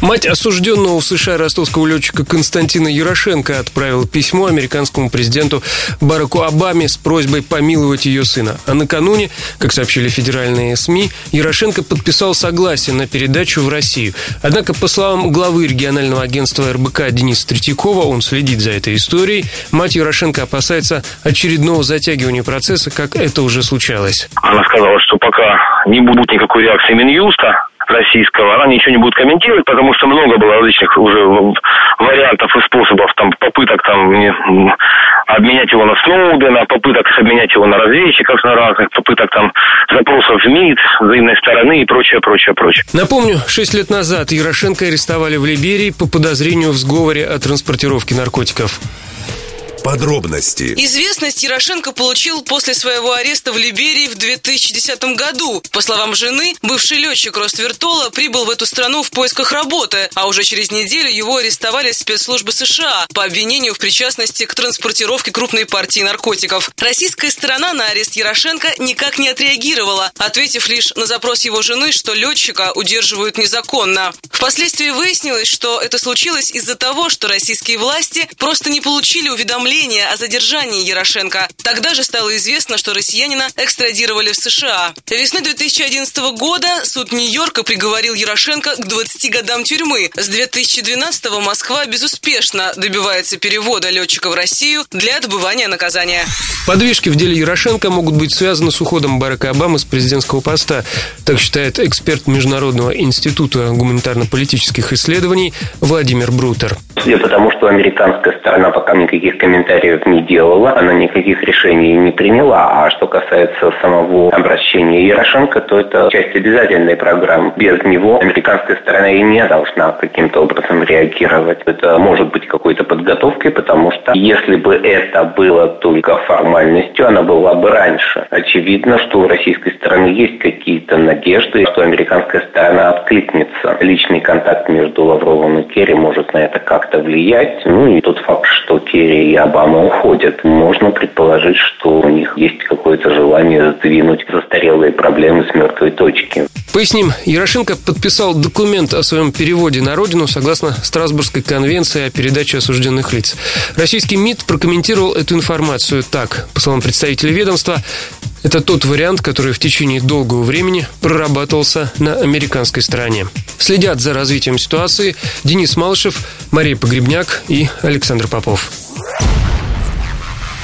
Мать осужденного в США ростовского летчика Константина Ярошенко отправила письмо американскому президенту Бараку Обаме с просьбой помиловать ее сына. А накануне, как сообщили федеральные СМИ, Ярошенко подписал согласие на передачу в Россию. Однако, по словам главы регионального агентства РБК Дениса Третьякова, он следит за этой историей, мать Ярошенко опасается очередного затягивания процесса, как это уже случалось. Она сказала, что пока не будет никакой реакции Минюста, российского, она ничего не будет комментировать, потому что много было различных уже вариантов и способов, там, попыток там обменять его на Сноудена, попыток обменять его на разведчиков на разных, попыток там запросов в МИД, взаимной стороны и прочее, прочее, прочее. Напомню, шесть лет назад Ярошенко арестовали в Либерии по подозрению в сговоре о транспортировке наркотиков. Подробности. Известность Ярошенко получил после своего ареста в Либерии в 2010 году. По словам жены, бывший летчик Роствертола прибыл в эту страну в поисках работы, а уже через неделю его арестовали спецслужбы США по обвинению в причастности к транспортировке крупной партии наркотиков. Российская сторона на арест Ярошенко никак не отреагировала, ответив лишь на запрос его жены, что летчика удерживают незаконно. Впоследствии выяснилось, что это случилось из-за того, что российские власти просто не получили уведомления уведомление о задержании Ярошенко. Тогда же стало известно, что россиянина экстрадировали в США. Весной 2011 года суд Нью-Йорка приговорил Ярошенко к 20 годам тюрьмы. С 2012 Москва безуспешно добивается перевода летчика в Россию для отбывания наказания. Подвижки в деле Ярошенко могут быть связаны с уходом Барака Обамы с президентского поста. Так считает эксперт Международного института гуманитарно-политических исследований Владимир Брутер. Судя по тому, что американская сторона пока никаких комментариев комментариев не делала, она никаких решений не приняла. А что касается самого обращения Ярошенко, то это часть обязательной программы. Без него американская сторона и не должна каким-то образом реагировать. Это может быть какой-то подготовкой, потому что если бы это было только формальностью, она была бы раньше. Очевидно, что у российской стороны есть какие-то надежды, что американская сторона откликнется. Личный контакт между Лавровым и Керри может на это как-то влиять. Ну и тот факт, что Керри и Обама уходят. Можно предположить, что у них есть какое-то желание сдвинуть застарелые проблемы с мертвой точки. Поясним, Ярошенко подписал документ о своем переводе на родину согласно Страсбургской конвенции о передаче осужденных лиц. Российский МИД прокомментировал эту информацию так. По словам представителя ведомства, это тот вариант, который в течение долгого времени прорабатывался на американской стороне. Следят за развитием ситуации Денис Малышев, Мария Погребняк и Александр Попов.